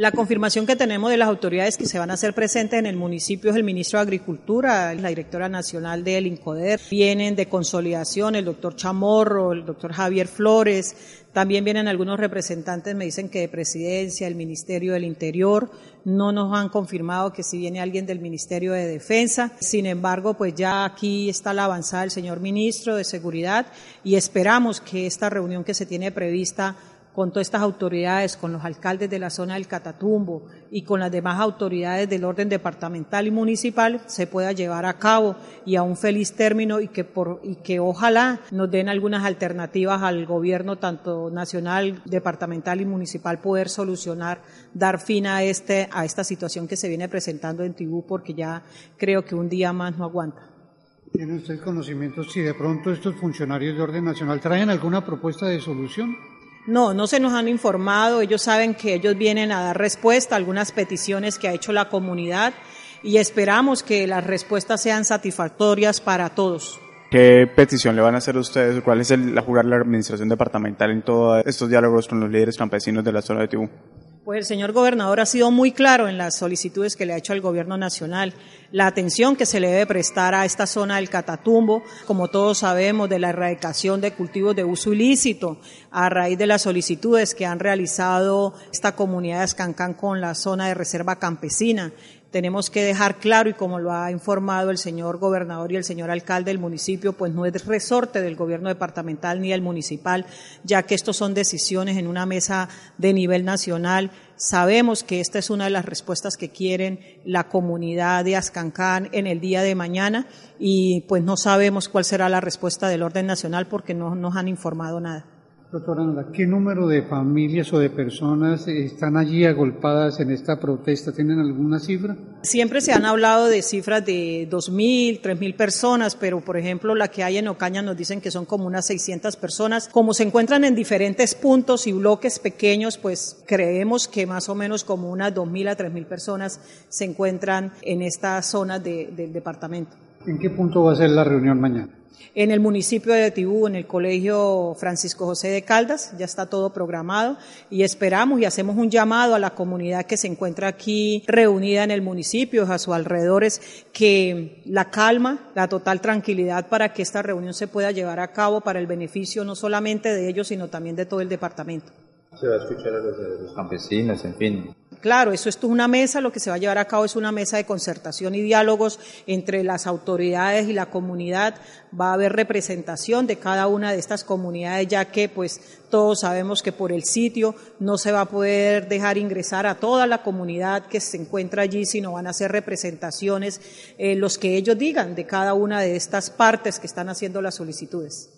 La confirmación que tenemos de las autoridades que se van a hacer presentes en el municipio es el ministro de Agricultura, la directora nacional del INCODER, vienen de consolidación el doctor Chamorro, el doctor Javier Flores, también vienen algunos representantes, me dicen que de presidencia, el Ministerio del Interior, no nos han confirmado que si viene alguien del Ministerio de Defensa. Sin embargo, pues ya aquí está la avanzada del señor ministro de Seguridad y esperamos que esta reunión que se tiene prevista con todas estas autoridades, con los alcaldes de la zona del Catatumbo y con las demás autoridades del orden departamental y municipal se pueda llevar a cabo y a un feliz término y que por y que ojalá nos den algunas alternativas al gobierno tanto nacional, departamental y municipal poder solucionar, dar fin a este a esta situación que se viene presentando en Tibú porque ya creo que un día más no aguanta. ¿Tiene usted conocimiento si de pronto estos funcionarios de orden nacional traen alguna propuesta de solución? No, no se nos han informado. Ellos saben que ellos vienen a dar respuesta a algunas peticiones que ha hecho la comunidad y esperamos que las respuestas sean satisfactorias para todos. ¿Qué petición le van a hacer a ustedes? ¿Cuál es el, la jugar la administración departamental en todos estos diálogos con los líderes campesinos de la zona de Tibú? Pues el señor gobernador ha sido muy claro en las solicitudes que le ha hecho al gobierno nacional, la atención que se le debe prestar a esta zona del Catatumbo, como todos sabemos, de la erradicación de cultivos de uso ilícito, a raíz de las solicitudes que han realizado esta comunidad de Escancán con la zona de reserva campesina tenemos que dejar claro, y como lo ha informado el señor gobernador y el señor alcalde del municipio, pues no es resorte del gobierno departamental ni del municipal, ya que estos son decisiones en una mesa de nivel nacional. Sabemos que esta es una de las respuestas que quieren la comunidad de Ascancán en el día de mañana y pues no sabemos cuál será la respuesta del orden nacional porque no nos han informado nada. Doctora Nora, ¿qué número de familias o de personas están allí agolpadas en esta protesta? ¿Tienen alguna cifra? Siempre se han hablado de cifras de 2.000, 3.000 personas, pero por ejemplo la que hay en Ocaña nos dicen que son como unas 600 personas. Como se encuentran en diferentes puntos y bloques pequeños, pues creemos que más o menos como unas 2.000 a 3.000 personas se encuentran en esta zona de, del departamento. ¿En qué punto va a ser la reunión mañana? En el municipio de Tibú, en el colegio Francisco José de Caldas, ya está todo programado y esperamos y hacemos un llamado a la comunidad que se encuentra aquí reunida en el municipio, a sus alrededores, que la calma, la total tranquilidad para que esta reunión se pueda llevar a cabo para el beneficio no solamente de ellos, sino también de todo el departamento. Se va a escuchar a los, campesinos, en fin. Claro, eso es una mesa, lo que se va a llevar a cabo es una mesa de concertación y diálogos entre las autoridades y la comunidad. Va a haber representación de cada una de estas comunidades, ya que pues todos sabemos que por el sitio no se va a poder dejar ingresar a toda la comunidad que se encuentra allí, sino van a ser representaciones eh, los que ellos digan de cada una de estas partes que están haciendo las solicitudes.